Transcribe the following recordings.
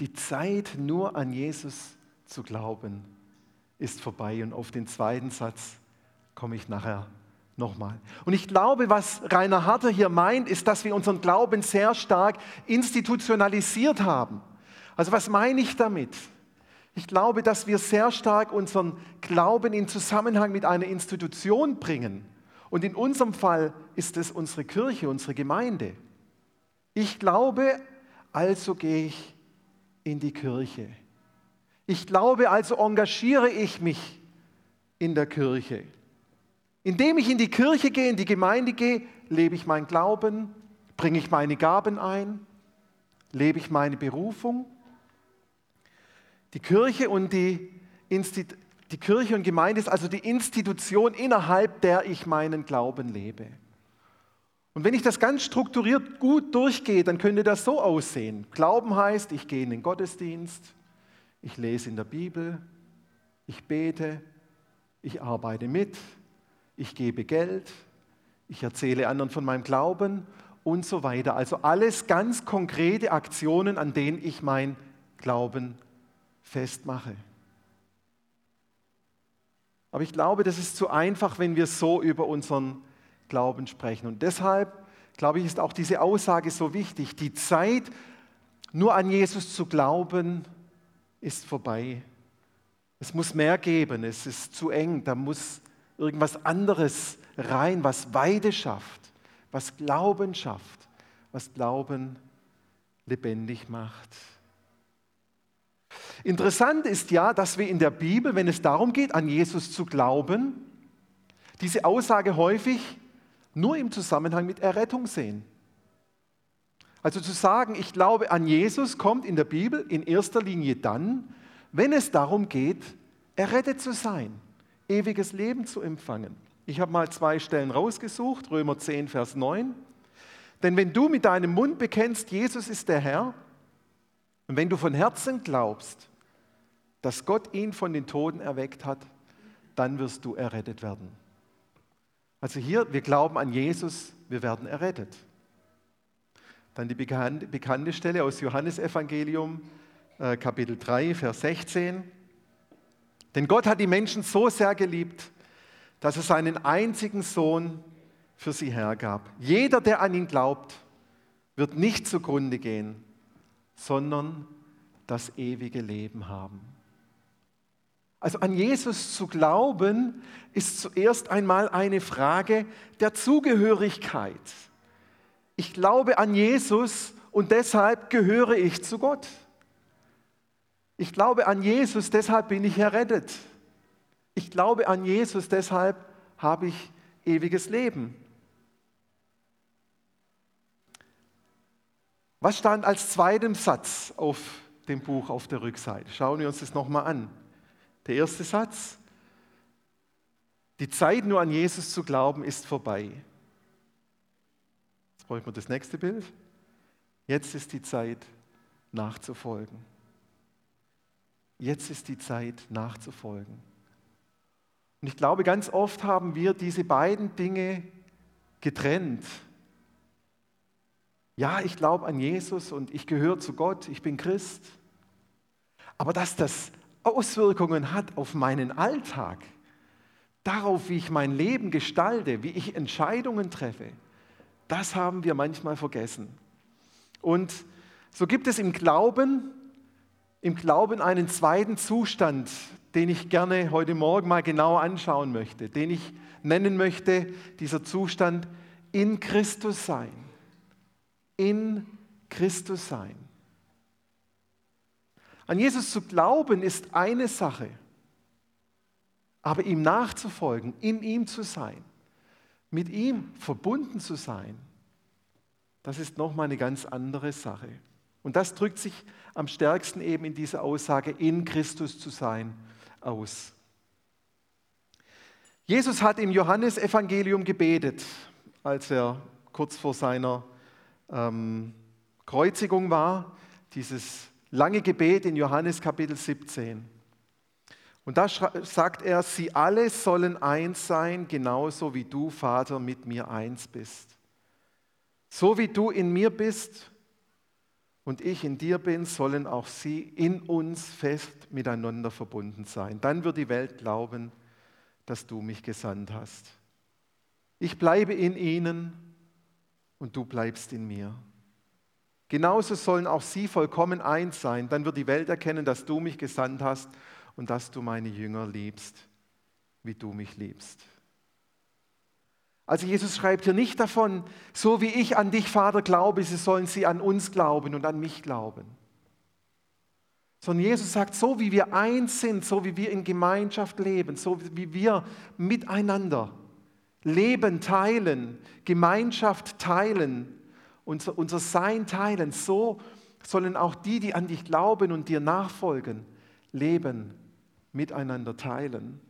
Die Zeit, nur an Jesus zu glauben, ist vorbei. Und auf den zweiten Satz komme ich nachher nochmal. Und ich glaube, was Rainer Harter hier meint, ist, dass wir unseren Glauben sehr stark institutionalisiert haben. Also was meine ich damit? Ich glaube, dass wir sehr stark unseren Glauben in Zusammenhang mit einer Institution bringen. Und in unserem Fall ist es unsere Kirche, unsere Gemeinde. Ich glaube, also gehe ich in die Kirche. Ich glaube, also engagiere ich mich in der Kirche. Indem ich in die Kirche gehe, in die Gemeinde gehe, lebe ich meinen Glauben, bringe ich meine Gaben ein, lebe ich meine Berufung. Die Kirche und die, Instit die Kirche und Gemeinde ist also die Institution, innerhalb der ich meinen Glauben lebe. Und wenn ich das ganz strukturiert gut durchgehe, dann könnte das so aussehen. Glauben heißt, ich gehe in den Gottesdienst, ich lese in der Bibel, ich bete, ich arbeite mit, ich gebe Geld, ich erzähle anderen von meinem Glauben und so weiter. Also alles ganz konkrete Aktionen, an denen ich mein Glauben festmache. Aber ich glaube, das ist zu einfach, wenn wir so über unseren Glauben sprechen. Und deshalb, glaube ich, ist auch diese Aussage so wichtig. Die Zeit, nur an Jesus zu glauben, ist vorbei. Es muss mehr geben, es ist zu eng, da muss irgendwas anderes rein, was Weide schafft, was Glauben schafft, was Glauben lebendig macht. Interessant ist ja, dass wir in der Bibel, wenn es darum geht, an Jesus zu glauben, diese Aussage häufig nur im Zusammenhang mit Errettung sehen. Also zu sagen, ich glaube an Jesus, kommt in der Bibel in erster Linie dann, wenn es darum geht, errettet zu sein, ewiges Leben zu empfangen. Ich habe mal zwei Stellen rausgesucht, Römer 10, Vers 9. Denn wenn du mit deinem Mund bekennst, Jesus ist der Herr, und wenn du von Herzen glaubst, dass Gott ihn von den Toten erweckt hat, dann wirst du errettet werden. Also hier, wir glauben an Jesus, wir werden errettet. Dann die bekannte, bekannte Stelle aus Johannesevangelium, äh, Kapitel 3, Vers 16. Denn Gott hat die Menschen so sehr geliebt, dass er seinen einzigen Sohn für sie hergab. Jeder, der an ihn glaubt, wird nicht zugrunde gehen, sondern das ewige Leben haben. Also an Jesus zu glauben, ist zuerst einmal eine Frage der Zugehörigkeit. Ich glaube an Jesus und deshalb gehöre ich zu Gott. Ich glaube an Jesus, deshalb bin ich errettet. Ich glaube an Jesus, deshalb habe ich ewiges Leben. Was stand als zweiten Satz auf dem Buch auf der Rückseite? Schauen wir uns das nochmal an. Der erste Satz, die Zeit nur an Jesus zu glauben, ist vorbei. Jetzt brauchen wir das nächste Bild. Jetzt ist die Zeit nachzufolgen. Jetzt ist die Zeit nachzufolgen. Und ich glaube, ganz oft haben wir diese beiden Dinge getrennt. Ja, ich glaube an Jesus und ich gehöre zu Gott, ich bin Christ. Aber dass das Auswirkungen hat auf meinen Alltag, darauf, wie ich mein Leben gestalte, wie ich Entscheidungen treffe, das haben wir manchmal vergessen. Und so gibt es im Glauben, im Glauben einen zweiten Zustand, den ich gerne heute Morgen mal genauer anschauen möchte, den ich nennen möchte, dieser Zustand in Christus sein. In Christus sein. An Jesus zu glauben ist eine Sache, aber ihm nachzufolgen, in ihm zu sein, mit ihm verbunden zu sein, das ist nochmal eine ganz andere Sache. Und das drückt sich am stärksten eben in dieser Aussage, in Christus zu sein, aus. Jesus hat im Johannesevangelium gebetet, als er kurz vor seiner ähm, Kreuzigung war, dieses lange Gebet in Johannes Kapitel 17. Und da sagt er, sie alle sollen eins sein, genauso wie du, Vater, mit mir eins bist. So wie du in mir bist und ich in dir bin, sollen auch sie in uns fest miteinander verbunden sein. Dann wird die Welt glauben, dass du mich gesandt hast. Ich bleibe in ihnen und du bleibst in mir. Genauso sollen auch sie vollkommen eins sein. Dann wird die Welt erkennen, dass du mich gesandt hast und dass du meine Jünger liebst, wie du mich liebst. Also Jesus schreibt hier nicht davon, so wie ich an dich, Vater, glaube, sie sollen sie an uns glauben und an mich glauben. Sondern Jesus sagt, so wie wir eins sind, so wie wir in Gemeinschaft leben, so wie wir miteinander Leben teilen, Gemeinschaft teilen, unser, unser Sein teilen, so sollen auch die, die an dich glauben und dir nachfolgen, Leben miteinander teilen.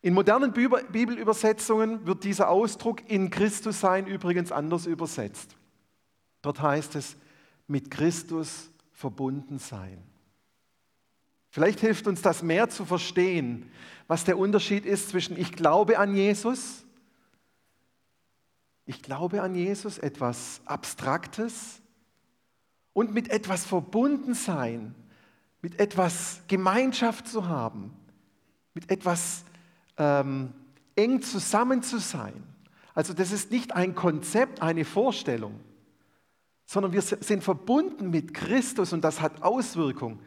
In modernen Bibelübersetzungen wird dieser Ausdruck in Christus sein übrigens anders übersetzt. Dort heißt es mit Christus verbunden sein. Vielleicht hilft uns das mehr zu verstehen, was der Unterschied ist zwischen ich glaube an Jesus, ich glaube an Jesus, etwas Abstraktes, und mit etwas verbunden sein, mit etwas Gemeinschaft zu haben, mit etwas ähm, eng zusammen zu sein. Also das ist nicht ein Konzept, eine Vorstellung, sondern wir sind verbunden mit Christus und das hat Auswirkungen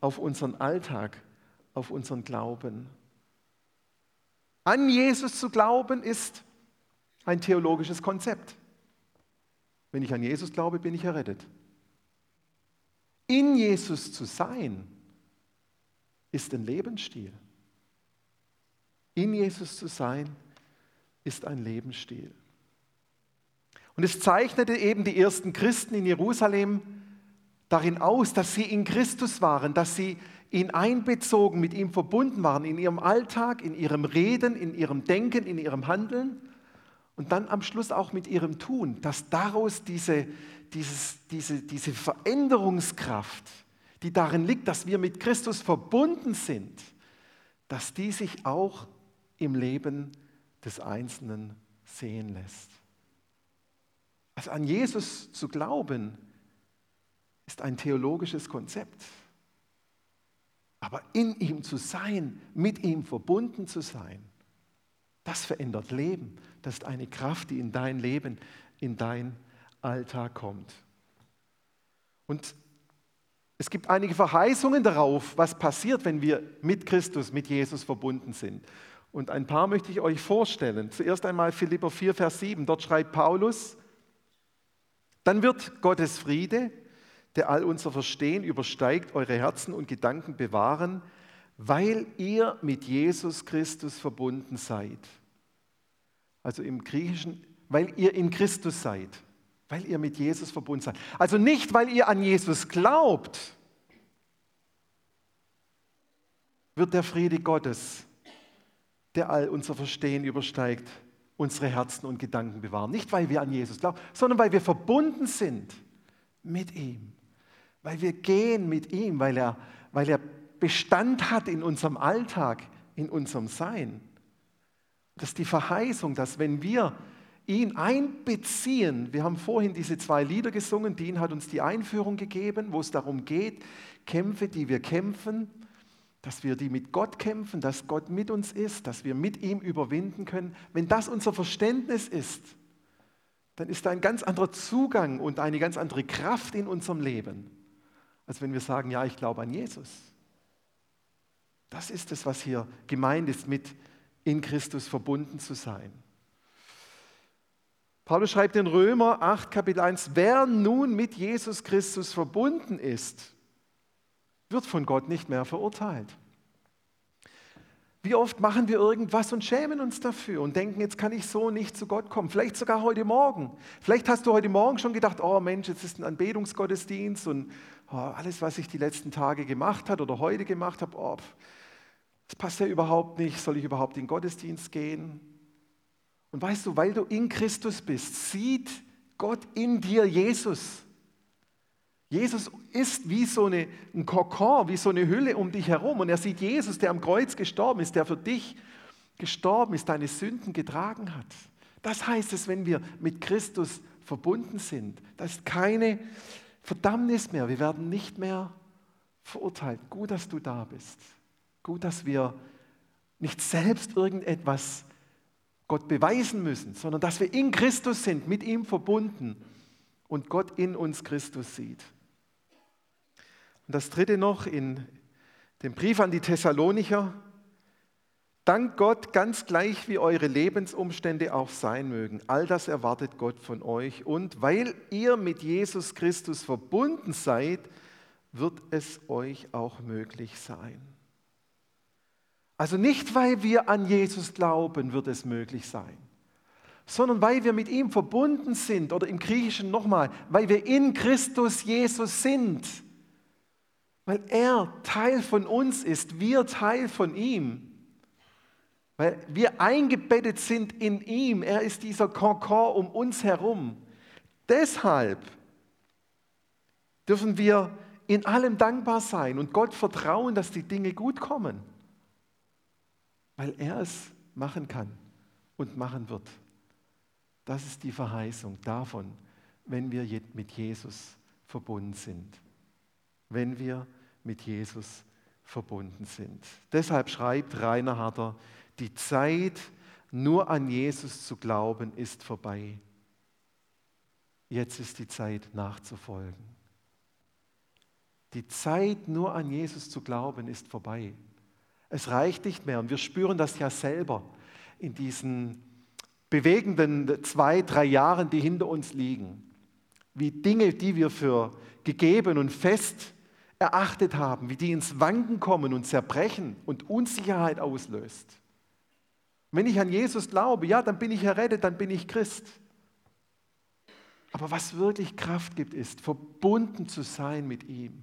auf unseren Alltag, auf unseren Glauben. An Jesus zu glauben ist ein theologisches Konzept. Wenn ich an Jesus glaube, bin ich errettet. In Jesus zu sein ist ein Lebensstil. In Jesus zu sein, ist ein Lebensstil. Und es zeichnete eben die ersten Christen in Jerusalem darin aus, dass sie in Christus waren, dass sie ihn einbezogen, mit ihm verbunden waren, in ihrem Alltag, in ihrem Reden, in ihrem Denken, in ihrem Handeln und dann am Schluss auch mit ihrem Tun, dass daraus diese, dieses, diese, diese Veränderungskraft, die darin liegt, dass wir mit Christus verbunden sind, dass die sich auch im Leben des Einzelnen sehen lässt. Also an Jesus zu glauben, ist ein theologisches Konzept. Aber in ihm zu sein, mit ihm verbunden zu sein, das verändert Leben. Das ist eine Kraft, die in dein Leben, in dein Alltag kommt. Und es gibt einige Verheißungen darauf, was passiert, wenn wir mit Christus, mit Jesus verbunden sind. Und ein paar möchte ich euch vorstellen. Zuerst einmal Philipper 4, Vers 7. Dort schreibt Paulus, dann wird Gottes Friede, der all unser Verstehen übersteigt, eure Herzen und Gedanken bewahren, weil ihr mit Jesus Christus verbunden seid. Also im Griechischen, weil ihr in Christus seid, weil ihr mit Jesus verbunden seid. Also nicht, weil ihr an Jesus glaubt, wird der Friede Gottes der all unser Verstehen übersteigt, unsere Herzen und Gedanken bewahren. Nicht, weil wir an Jesus glauben, sondern weil wir verbunden sind mit ihm. Weil wir gehen mit ihm, weil er, weil er Bestand hat in unserem Alltag, in unserem Sein. Das ist die Verheißung, dass wenn wir ihn einbeziehen, wir haben vorhin diese zwei Lieder gesungen, Dean hat uns die Einführung gegeben, wo es darum geht, Kämpfe, die wir kämpfen, dass wir die mit Gott kämpfen, dass Gott mit uns ist, dass wir mit ihm überwinden können. Wenn das unser Verständnis ist, dann ist da ein ganz anderer Zugang und eine ganz andere Kraft in unserem Leben, als wenn wir sagen, ja, ich glaube an Jesus. Das ist es, was hier gemeint ist, mit in Christus verbunden zu sein. Paulus schreibt in Römer 8, Kapitel 1, wer nun mit Jesus Christus verbunden ist, wird von Gott nicht mehr verurteilt. Wie oft machen wir irgendwas und schämen uns dafür und denken, jetzt kann ich so nicht zu Gott kommen. Vielleicht sogar heute Morgen. Vielleicht hast du heute Morgen schon gedacht, oh Mensch, jetzt ist ein Anbetungsgottesdienst und oh, alles, was ich die letzten Tage gemacht habe oder heute gemacht habe, oh, das passt ja überhaupt nicht. Soll ich überhaupt in den Gottesdienst gehen? Und weißt du, weil du in Christus bist, sieht Gott in dir Jesus. Jesus ist wie so eine, ein Kokon, wie so eine Hülle um dich herum. Und er sieht Jesus, der am Kreuz gestorben ist, der für dich gestorben ist, deine Sünden getragen hat. Das heißt es, wenn wir mit Christus verbunden sind. Da ist keine Verdammnis mehr. Wir werden nicht mehr verurteilt. Gut, dass du da bist. Gut, dass wir nicht selbst irgendetwas Gott beweisen müssen, sondern dass wir in Christus sind, mit ihm verbunden und Gott in uns Christus sieht. Und das dritte noch in dem Brief an die Thessalonicher. Dank Gott, ganz gleich wie eure Lebensumstände auch sein mögen. All das erwartet Gott von euch. Und weil ihr mit Jesus Christus verbunden seid, wird es euch auch möglich sein. Also nicht, weil wir an Jesus glauben, wird es möglich sein, sondern weil wir mit ihm verbunden sind oder im Griechischen nochmal, weil wir in Christus Jesus sind, weil er Teil von uns ist, wir Teil von ihm, weil wir eingebettet sind in ihm, er ist dieser Konkord um uns herum. Deshalb dürfen wir in allem dankbar sein und Gott vertrauen, dass die Dinge gut kommen, weil er es machen kann und machen wird. Das ist die Verheißung davon, wenn wir mit Jesus verbunden sind. Wenn wir mit Jesus verbunden sind. Deshalb schreibt Rainer Harder, die Zeit, nur an Jesus zu glauben, ist vorbei. Jetzt ist die Zeit nachzufolgen. Die Zeit, nur an Jesus zu glauben, ist vorbei. Es reicht nicht mehr und wir spüren das ja selber in diesen bewegenden zwei, drei Jahren, die hinter uns liegen. Wie Dinge, die wir für gegeben und fest erachtet haben, wie die ins Wanken kommen und zerbrechen und Unsicherheit auslöst. Wenn ich an Jesus glaube, ja, dann bin ich errettet, dann bin ich Christ. Aber was wirklich Kraft gibt, ist, verbunden zu sein mit ihm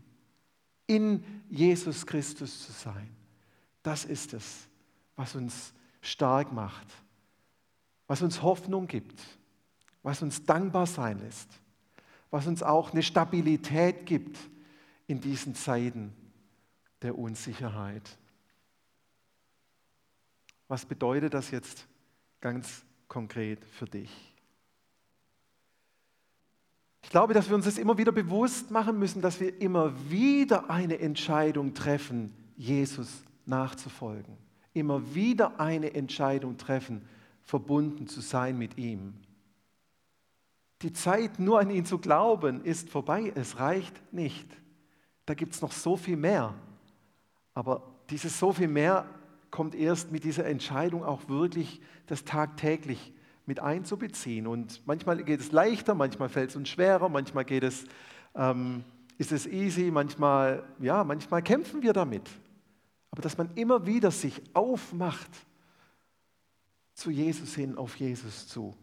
in Jesus Christus zu sein. Das ist es, was uns stark macht, was uns Hoffnung gibt, was uns dankbar sein lässt, was uns auch eine Stabilität gibt in diesen Zeiten der Unsicherheit. Was bedeutet das jetzt ganz konkret für dich? Ich glaube, dass wir uns das immer wieder bewusst machen müssen, dass wir immer wieder eine Entscheidung treffen, Jesus nachzufolgen. Immer wieder eine Entscheidung treffen, verbunden zu sein mit ihm. Die Zeit, nur an ihn zu glauben, ist vorbei. Es reicht nicht. Da gibt es noch so viel mehr. Aber dieses so viel mehr kommt erst mit dieser Entscheidung auch wirklich das tagtäglich mit einzubeziehen. Und manchmal geht es leichter, manchmal fällt es uns schwerer, manchmal geht es, ähm, ist es easy, manchmal, ja, manchmal kämpfen wir damit. Aber dass man immer wieder sich aufmacht zu Jesus hin, auf Jesus zu.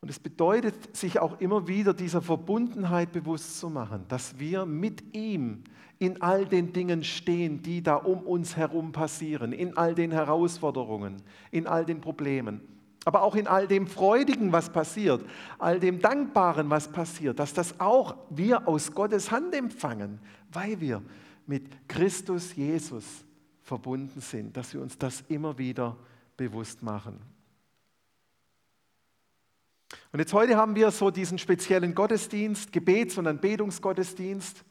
Und es bedeutet, sich auch immer wieder dieser Verbundenheit bewusst zu machen, dass wir mit ihm in all den Dingen stehen, die da um uns herum passieren, in all den Herausforderungen, in all den Problemen, aber auch in all dem Freudigen, was passiert, all dem Dankbaren, was passiert, dass das auch wir aus Gottes Hand empfangen, weil wir mit Christus Jesus verbunden sind, dass wir uns das immer wieder bewusst machen. Und jetzt heute haben wir so diesen speziellen Gottesdienst, Gebets- und Anbetungsgottesdienst.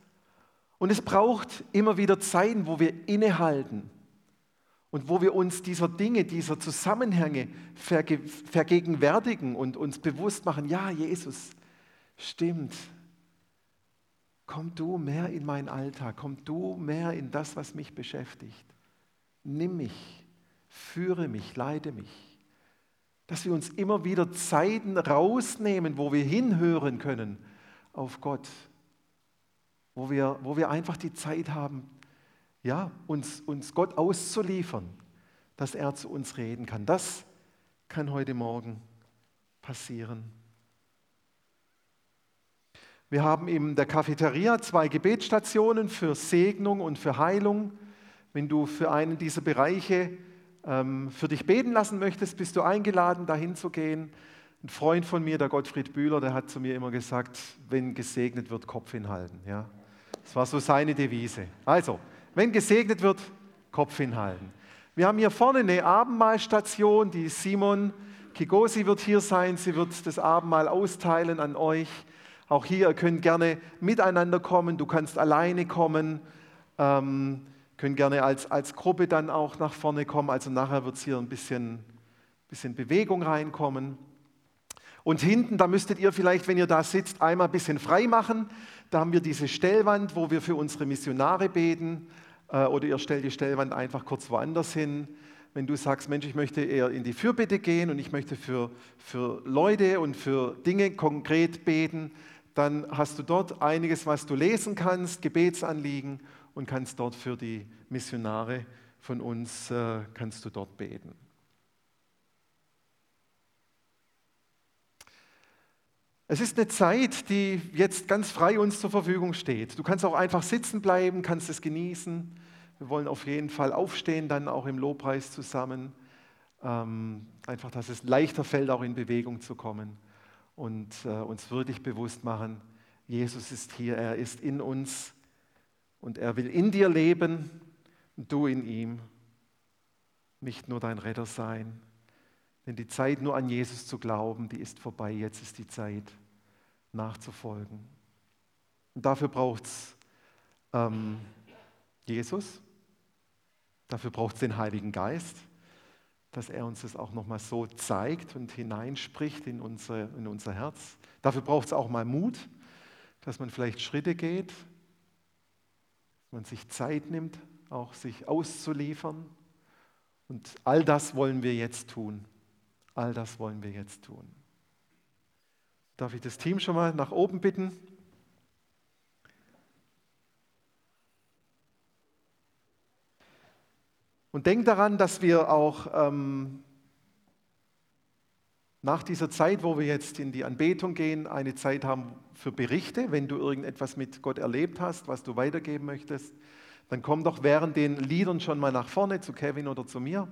Und es braucht immer wieder Zeiten, wo wir innehalten und wo wir uns dieser Dinge, dieser Zusammenhänge verge vergegenwärtigen und uns bewusst machen, ja, Jesus, stimmt. Komm du mehr in meinen Alltag, komm du mehr in das, was mich beschäftigt. Nimm mich, führe mich, leite mich. Dass wir uns immer wieder Zeiten rausnehmen, wo wir hinhören können auf Gott wo wir, wo wir einfach die Zeit haben, ja, uns, uns Gott auszuliefern, dass er zu uns reden kann. Das kann heute Morgen passieren. Wir haben in der Cafeteria zwei Gebetsstationen für Segnung und für Heilung. Wenn du für einen dieser Bereiche ähm, für dich beten lassen möchtest, bist du eingeladen, dahin zu gehen. Ein Freund von mir, der Gottfried Bühler, der hat zu mir immer gesagt, wenn gesegnet wird, Kopf hinhalten. Ja? Das war so seine Devise. Also, wenn gesegnet wird, Kopf hinhalten. Wir haben hier vorne eine Abendmahlstation, die Simon Kigosi wird hier sein, sie wird das Abendmahl austeilen an euch. Auch hier, ihr könnt gerne miteinander kommen, du kannst alleine kommen, ähm, könnt gerne als, als Gruppe dann auch nach vorne kommen. Also nachher wird es hier ein bisschen, bisschen Bewegung reinkommen. Und hinten, da müsstet ihr vielleicht, wenn ihr da sitzt, einmal ein bisschen frei machen. Da haben wir diese Stellwand, wo wir für unsere Missionare beten. Äh, oder ihr stellt die Stellwand einfach kurz woanders hin. Wenn du sagst, Mensch, ich möchte eher in die Fürbitte gehen und ich möchte für, für Leute und für Dinge konkret beten, dann hast du dort einiges, was du lesen kannst, Gebetsanliegen und kannst dort für die Missionare von uns, äh, kannst du dort beten. Es ist eine Zeit, die jetzt ganz frei uns zur Verfügung steht. Du kannst auch einfach sitzen bleiben, kannst es genießen. Wir wollen auf jeden Fall aufstehen, dann auch im Lobpreis zusammen. Ähm, einfach, dass es leichter fällt, auch in Bewegung zu kommen und äh, uns wirklich bewusst machen, Jesus ist hier, er ist in uns und er will in dir leben und du in ihm. Nicht nur dein Retter sein, denn die Zeit nur an Jesus zu glauben, die ist vorbei. Jetzt ist die Zeit nachzufolgen. Und dafür braucht es ähm, Jesus, dafür braucht es den Heiligen Geist, dass er uns das auch nochmal so zeigt und hineinspricht in, unsere, in unser Herz. Dafür braucht es auch mal Mut, dass man vielleicht Schritte geht, dass man sich Zeit nimmt, auch sich auszuliefern. Und all das wollen wir jetzt tun. All das wollen wir jetzt tun. Darf ich das Team schon mal nach oben bitten? Und denk daran, dass wir auch ähm, nach dieser Zeit, wo wir jetzt in die Anbetung gehen, eine Zeit haben für Berichte. Wenn du irgendetwas mit Gott erlebt hast, was du weitergeben möchtest, dann komm doch während den Liedern schon mal nach vorne zu Kevin oder zu mir,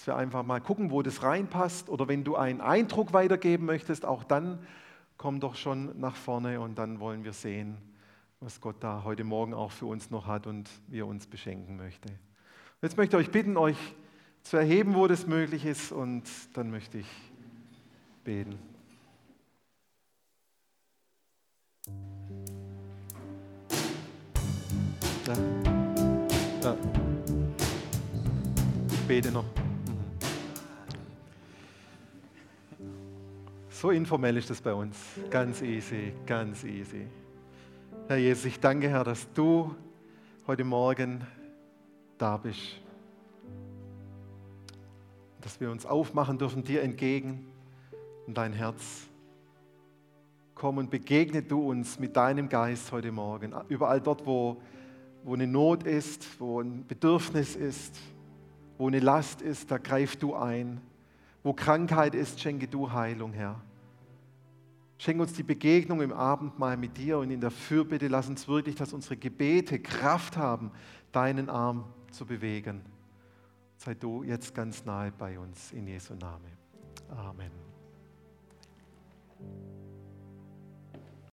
dass wir einfach mal gucken, wo das reinpasst. Oder wenn du einen Eindruck weitergeben möchtest, auch dann komm doch schon nach vorne und dann wollen wir sehen, was Gott da heute Morgen auch für uns noch hat und wie er uns beschenken möchte. Jetzt möchte ich euch bitten, euch zu erheben, wo das möglich ist, und dann möchte ich beten. Ja. Ja. Ich bete noch. So informell ist das bei uns. Ganz easy, ganz easy. Herr Jesus, ich danke, Herr, dass du heute Morgen da bist. Dass wir uns aufmachen dürfen dir entgegen in dein Herz. Komm und begegne du uns mit deinem Geist heute Morgen. Überall dort, wo, wo eine Not ist, wo ein Bedürfnis ist, wo eine Last ist, da greif du ein. Wo Krankheit ist, schenke du Heilung, Herr. Schenke uns die Begegnung im Abendmahl mit dir und in der Fürbitte lass uns wirklich, dass unsere Gebete Kraft haben, deinen Arm zu bewegen. Sei du jetzt ganz nahe bei uns in Jesu Namen. Amen.